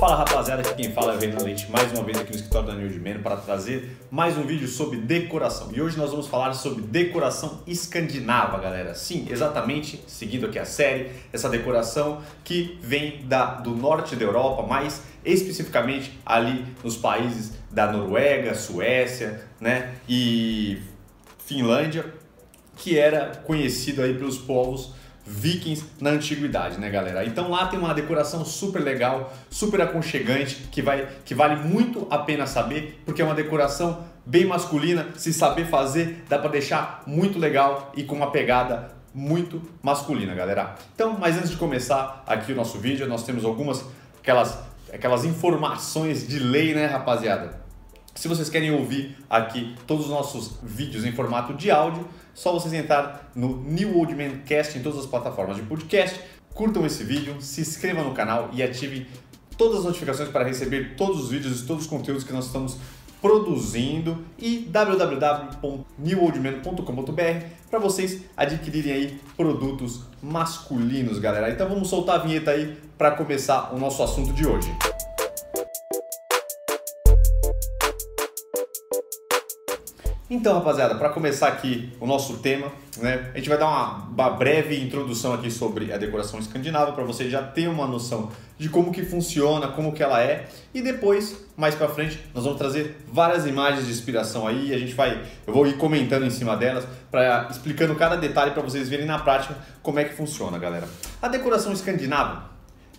Fala rapaziada, aqui quem fala é o Renan Leite, mais uma vez aqui no escritório da de Meno para trazer mais um vídeo sobre decoração. E hoje nós vamos falar sobre decoração escandinava, galera. Sim, exatamente, seguindo aqui a série, essa decoração que vem da, do norte da Europa, mais especificamente ali nos países da Noruega, Suécia, né, e Finlândia, que era conhecido aí pelos povos vikings na antiguidade, né, galera? Então lá tem uma decoração super legal, super aconchegante, que vai que vale muito a pena saber, porque é uma decoração bem masculina, se saber fazer, dá para deixar muito legal e com uma pegada muito masculina, galera. Então, mas antes de começar aqui o nosso vídeo, nós temos algumas aquelas aquelas informações de lei, né, rapaziada? Se vocês querem ouvir aqui todos os nossos vídeos em formato de áudio, só vocês entrar no New Old Man Cast em todas as plataformas de podcast, curtam esse vídeo, se inscrevam no canal e ativem todas as notificações para receber todos os vídeos e todos os conteúdos que nós estamos produzindo e www.newoldman.com.br para vocês adquirirem aí produtos masculinos, galera. Então vamos soltar a vinheta aí para começar o nosso assunto de hoje. Então, rapaziada, para começar aqui o nosso tema, né, a gente vai dar uma, uma breve introdução aqui sobre a decoração escandinava para você já ter uma noção de como que funciona, como que ela é, e depois, mais para frente, nós vamos trazer várias imagens de inspiração aí, a gente vai, eu vou ir comentando em cima delas, para explicando cada detalhe para vocês verem na prática como é que funciona, galera. A decoração escandinava,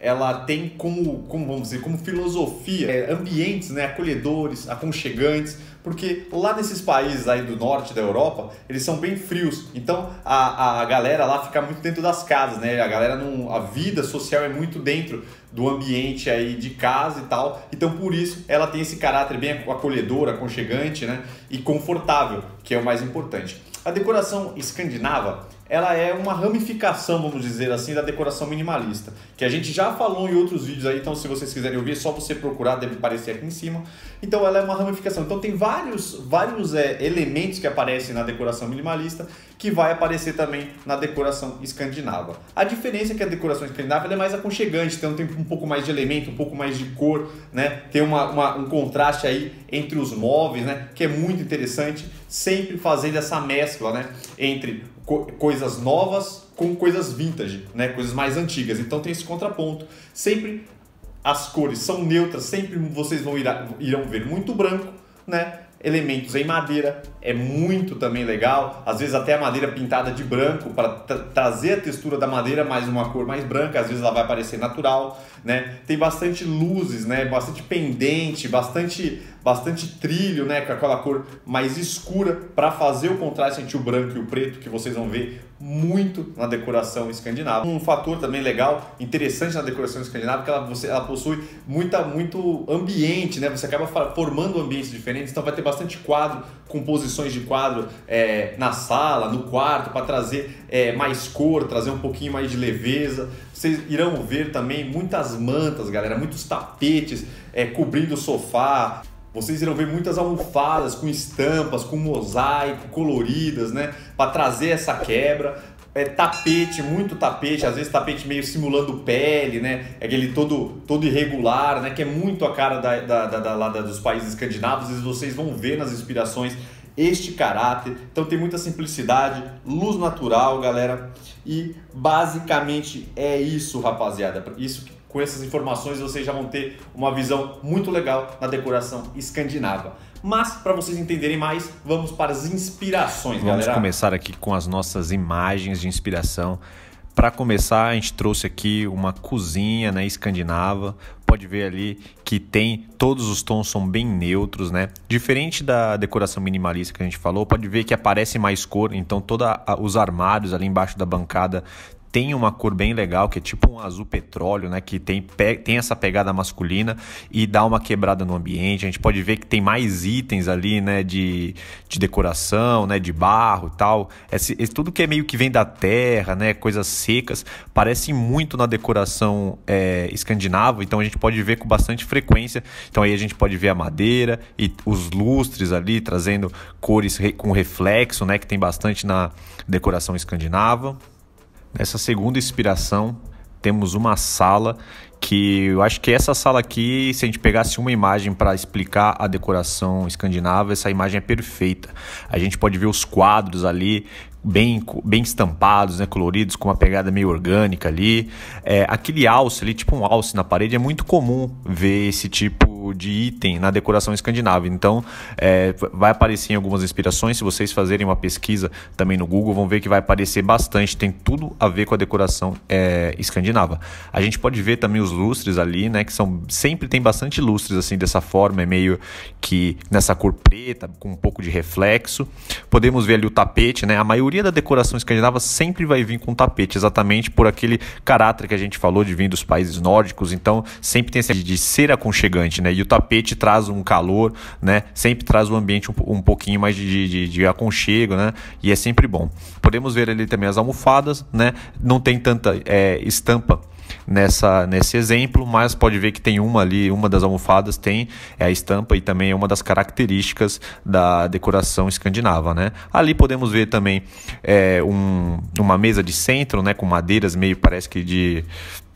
ela tem como, como vamos dizer, como filosofia é, ambientes né, acolhedores, aconchegantes, porque lá nesses países aí do norte da Europa, eles são bem frios. Então a, a galera lá fica muito dentro das casas, né? A galera não. A vida social é muito dentro do ambiente aí de casa e tal. Então por isso ela tem esse caráter bem acolhedor, aconchegante, né? E confortável, que é o mais importante. A decoração escandinava ela é uma ramificação, vamos dizer assim, da decoração minimalista, que a gente já falou em outros vídeos aí, então se vocês quiserem ouvir, é só você procurar, deve aparecer aqui em cima. Então ela é uma ramificação. Então tem vários, vários é, elementos que aparecem na decoração minimalista que vai aparecer também na decoração escandinava. A diferença é que a decoração escandinava é mais aconchegante, tem um pouco mais de elemento, um pouco mais de cor, né? Tem uma, uma, um contraste aí entre os móveis, né? Que é muito interessante, sempre fazendo essa mescla, né? Entre co coisas novas com coisas vintage, né? Coisas mais antigas. Então tem esse contraponto. Sempre as cores são neutras, sempre vocês vão ir, irão ver muito branco, né? Elementos em madeira é muito também legal. Às vezes até a madeira pintada de branco para tra trazer a textura da madeira mais uma cor mais branca. Às vezes ela vai parecer natural, né? Tem bastante luzes, né? Bastante pendente, bastante bastante trilho, né? Com aquela cor mais escura para fazer o contraste entre o branco e o preto que vocês vão ver muito na decoração escandinava. Um fator também legal, interessante na decoração escandinava, que ela, você, ela possui muita, muito ambiente, né? Você acaba formando ambientes diferentes, então vai ter bastante quadro, composições de quadro é, na sala, no quarto, para trazer é, mais cor, trazer um pouquinho mais de leveza. Vocês irão ver também muitas mantas, galera, muitos tapetes é, cobrindo o sofá, vocês irão ver muitas almofadas com estampas, com mosaico, coloridas, né? Para trazer essa quebra. É, tapete, muito tapete, às vezes tapete meio simulando pele, né? Aquele todo, todo irregular, né? Que é muito a cara da, da, da, da, da dos países escandinavos. E vocês vão ver nas inspirações este caráter. Então tem muita simplicidade, luz natural, galera. E basicamente é isso, rapaziada. Isso com essas informações vocês já vão ter uma visão muito legal na decoração escandinava. Mas para vocês entenderem mais, vamos para as inspirações, vamos galera. Vamos começar aqui com as nossas imagens de inspiração. Para começar, a gente trouxe aqui uma cozinha né, escandinava. Pode ver ali que tem todos os tons são bem neutros, né? Diferente da decoração minimalista que a gente falou, pode ver que aparece mais cor. Então, todos os armários ali embaixo da bancada tem uma cor bem legal, que é tipo um azul petróleo, né? Que tem, tem essa pegada masculina e dá uma quebrada no ambiente. A gente pode ver que tem mais itens ali, né? De, de decoração, né? De barro e tal. Esse, esse, tudo que é meio que vem da terra, né? Coisas secas, parece muito na decoração é, escandinava. Então a gente pode ver com bastante frequência. Então aí a gente pode ver a madeira e os lustres ali, trazendo cores com reflexo, né? Que tem bastante na decoração escandinava. Nessa segunda inspiração, temos uma sala que eu acho que essa sala aqui, se a gente pegasse uma imagem para explicar a decoração escandinava, essa imagem é perfeita. A gente pode ver os quadros ali bem, bem estampados, né, coloridos, com uma pegada meio orgânica ali. É, aquele alce ali, tipo um alce na parede, é muito comum ver esse tipo de item na decoração escandinava. Então, é, vai aparecer em algumas inspirações. Se vocês fazerem uma pesquisa também no Google, vão ver que vai aparecer bastante. Tem tudo a ver com a decoração é, escandinava. A gente pode ver também os lustres ali, né, que são sempre tem bastante lustres assim dessa forma, é meio que nessa cor preta com um pouco de reflexo. Podemos ver ali o tapete, né? A maioria da decoração escandinava sempre vai vir com tapete, exatamente por aquele caráter que a gente falou de vir dos países nórdicos, então sempre tem esse de ser aconchegante, né? E o tapete traz um calor, né? Sempre traz um ambiente um, um pouquinho mais de, de, de aconchego, né? E é sempre bom. Podemos ver ali também as almofadas, né? Não tem tanta é, estampa nessa, nesse exemplo, mas pode ver que tem uma ali, uma das almofadas tem é a estampa e também é uma das características da decoração escandinava, né? Ali podemos ver também é, um, uma mesa de centro, né, com madeiras meio parece que de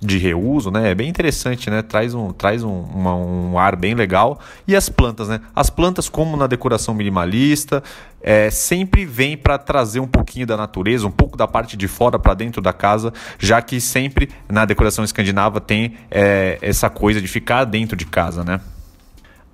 de reuso, né? É bem interessante, né? Traz um, traz um, uma, um ar bem legal. E as plantas, né? As plantas, como na decoração minimalista, é, sempre vem para trazer um pouquinho da natureza, um pouco da parte de fora para dentro da casa, já que sempre na decoração escandinava tem é, essa coisa de ficar dentro de casa, né?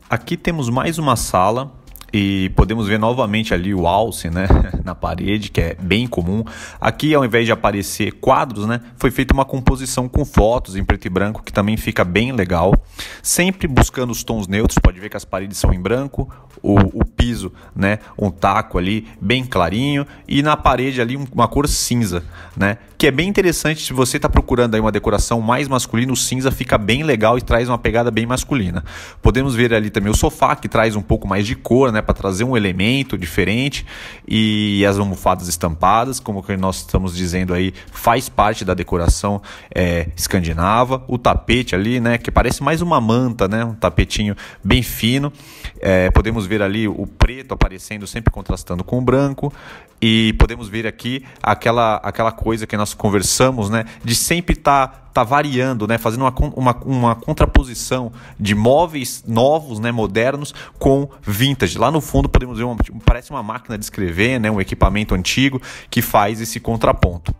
Aqui temos mais uma sala e podemos ver novamente ali o alce né, na parede, que é bem comum. Aqui, ao invés de aparecer quadros, né, foi feita uma composição com fotos em preto e branco, que também fica bem legal. Sempre buscando os tons neutros, pode ver que as paredes são em branco, o, o piso, né, um taco ali bem clarinho, e na parede ali uma cor cinza, né, que é bem interessante se você está procurando aí uma decoração mais masculina, o cinza fica bem legal e traz uma pegada bem masculina. Podemos ver ali também o sofá, que traz um pouco mais de cor, né, para trazer um elemento diferente e as almofadas estampadas, como que nós estamos dizendo aí, faz parte da decoração é, escandinava. O tapete ali, né, que parece mais uma manta, né, um tapetinho bem fino. É, podemos ver ali o preto aparecendo, sempre contrastando com o branco. E podemos ver aqui aquela, aquela coisa que nós conversamos, né, de sempre estar tá tá variando, né, fazendo uma, uma, uma contraposição de móveis novos, né, modernos, com vintage. Lá no fundo podemos ver, uma, parece uma máquina de escrever, né, um equipamento antigo que faz esse contraponto.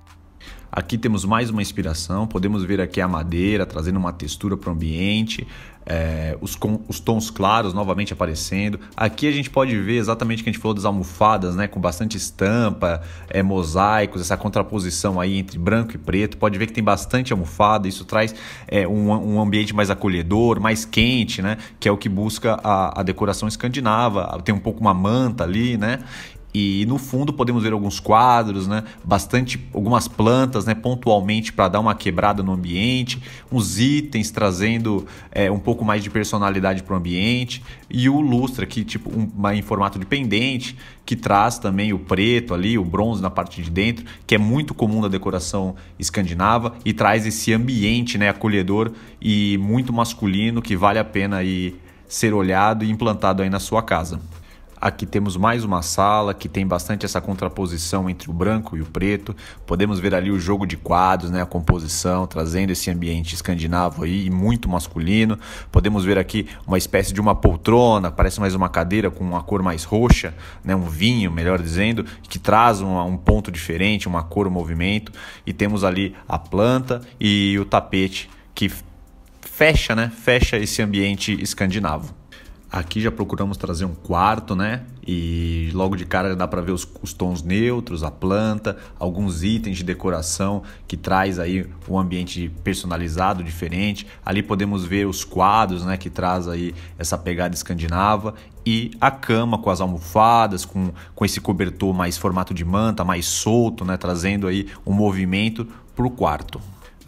Aqui temos mais uma inspiração, podemos ver aqui a madeira trazendo uma textura para o ambiente, é, os, com, os tons claros novamente aparecendo. Aqui a gente pode ver exatamente o que a gente falou das almofadas, né, com bastante estampa, é, mosaicos, essa contraposição aí entre branco e preto. Pode ver que tem bastante almofada, isso traz é, um, um ambiente mais acolhedor, mais quente, né, que é o que busca a, a decoração escandinava. Tem um pouco uma manta ali, né, e no fundo podemos ver alguns quadros, né? Bastante algumas plantas, né? Pontualmente para dar uma quebrada no ambiente, uns itens trazendo é, um pouco mais de personalidade para o ambiente e o lustre aqui tipo um, em formato de pendente que traz também o preto ali, o bronze na parte de dentro, que é muito comum na decoração escandinava e traz esse ambiente, né? Acolhedor e muito masculino que vale a pena aí ser olhado e implantado aí na sua casa. Aqui temos mais uma sala que tem bastante essa contraposição entre o branco e o preto. Podemos ver ali o jogo de quadros, né, a composição, trazendo esse ambiente escandinavo aí, muito masculino. Podemos ver aqui uma espécie de uma poltrona, parece mais uma cadeira com uma cor mais roxa, né, um vinho, melhor dizendo, que traz um, um ponto diferente, uma cor, um movimento. E temos ali a planta e o tapete que fecha, né, fecha esse ambiente escandinavo. Aqui já procuramos trazer um quarto, né? E logo de cara dá para ver os, os, tons neutros, a planta, alguns itens de decoração que traz aí um ambiente personalizado, diferente. Ali podemos ver os quadros, né? Que traz aí essa pegada escandinava e a cama com as almofadas, com, com esse cobertor mais formato de manta, mais solto, né? Trazendo aí um movimento para o quarto.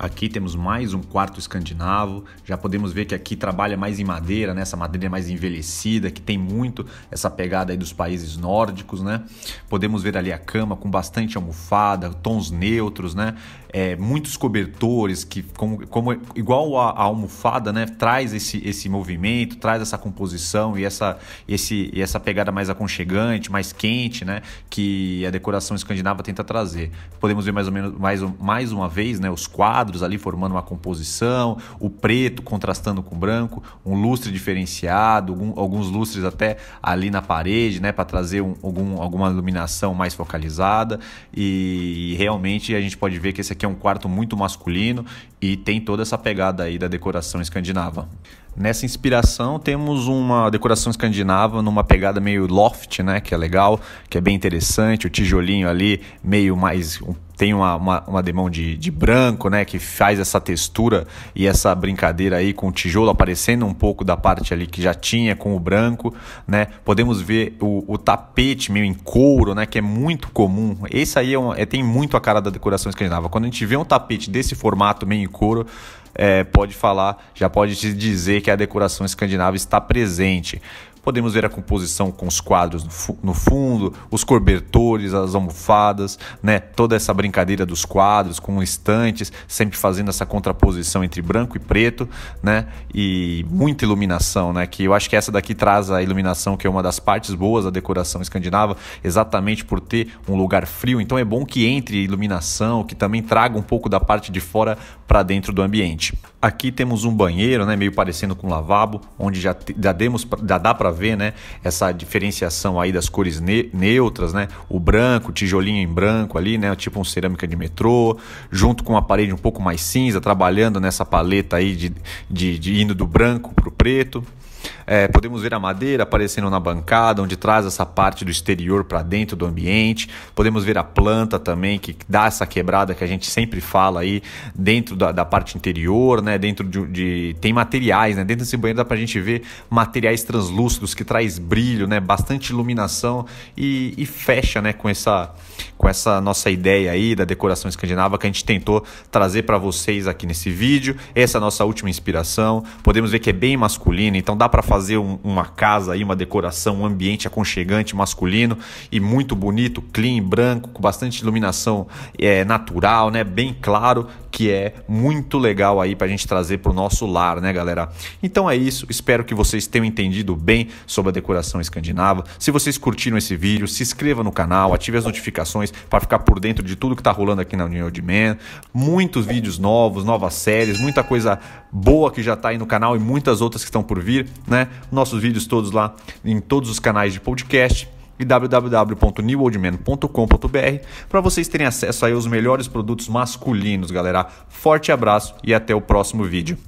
Aqui temos mais um quarto escandinavo. Já podemos ver que aqui trabalha mais em madeira, né? Essa madeira é mais envelhecida, que tem muito essa pegada aí dos países nórdicos, né? Podemos ver ali a cama com bastante almofada, tons neutros, né? É, muitos cobertores que como, como igual a, a, almofada, né, traz esse, esse movimento, traz essa composição e essa, esse, e essa pegada mais aconchegante, mais quente, né, que a decoração escandinava tenta trazer. Podemos ver mais ou menos mais, mais uma vez, né, os quadros ali formando uma composição, o preto contrastando com o branco, um lustre diferenciado, algum, alguns lustres até ali na parede, né, para trazer um, algum, alguma iluminação mais focalizada e, e realmente a gente pode ver que esse aqui é um quarto muito masculino e tem toda essa pegada aí da decoração escandinava. Nessa inspiração temos uma decoração escandinava numa pegada meio loft, né, que é legal, que é bem interessante, o tijolinho ali meio mais tem uma, uma, uma demão de, de branco, né, que faz essa textura e essa brincadeira aí com o tijolo aparecendo um pouco da parte ali que já tinha com o branco, né, podemos ver o, o tapete meio em couro, né, que é muito comum, esse aí é, um, é tem muito a cara da decoração escandinava, quando a gente vê um tapete desse formato meio em couro, é, pode falar, já pode te dizer que a decoração escandinava está presente. Podemos ver a composição com os quadros no fundo, os cobertores, as almofadas, né? toda essa brincadeira dos quadros com estantes, sempre fazendo essa contraposição entre branco e preto, né? e muita iluminação, né? que eu acho que essa daqui traz a iluminação, que é uma das partes boas da decoração escandinava, exatamente por ter um lugar frio. Então é bom que entre iluminação, que também traga um pouco da parte de fora para dentro do ambiente. Aqui temos um banheiro, né, meio parecendo com um lavabo, onde já, já, demos, já dá para ver né, essa diferenciação aí das cores ne neutras, né, o branco, tijolinho em branco ali, né, tipo um cerâmica de metrô, junto com uma parede um pouco mais cinza, trabalhando nessa paleta aí de, de, de indo do branco para o preto. É, podemos ver a madeira aparecendo na bancada, onde traz essa parte do exterior para dentro do ambiente. Podemos ver a planta também, que dá essa quebrada que a gente sempre fala aí, dentro da, da parte interior, né? Dentro de, de, Tem materiais, né? Dentro desse banheiro dá para a gente ver materiais translúcidos que traz brilho, né? Bastante iluminação e, e fecha, né? Com essa, com essa nossa ideia aí da decoração escandinava que a gente tentou trazer para vocês aqui nesse vídeo. Essa é a nossa última inspiração. Podemos ver que é bem masculina, então dá para fazer um, uma casa aí, uma decoração, um ambiente aconchegante masculino e muito bonito, clean, branco, com bastante iluminação é, natural, né? Bem claro, que é muito legal aí para a gente trazer para o nosso lar, né, galera? Então é isso. Espero que vocês tenham entendido bem sobre a decoração escandinava. Se vocês curtiram esse vídeo, se inscreva no canal, ative as notificações para ficar por dentro de tudo que está rolando aqui na União de Man. Muitos vídeos novos, novas séries, muita coisa boa que já está aí no canal e muitas outras que estão por vir, né? Nossos vídeos todos lá em todos os canais de podcast e www.newoldman.com.br para vocês terem acesso aí aos melhores produtos masculinos, galera. Forte abraço e até o próximo vídeo.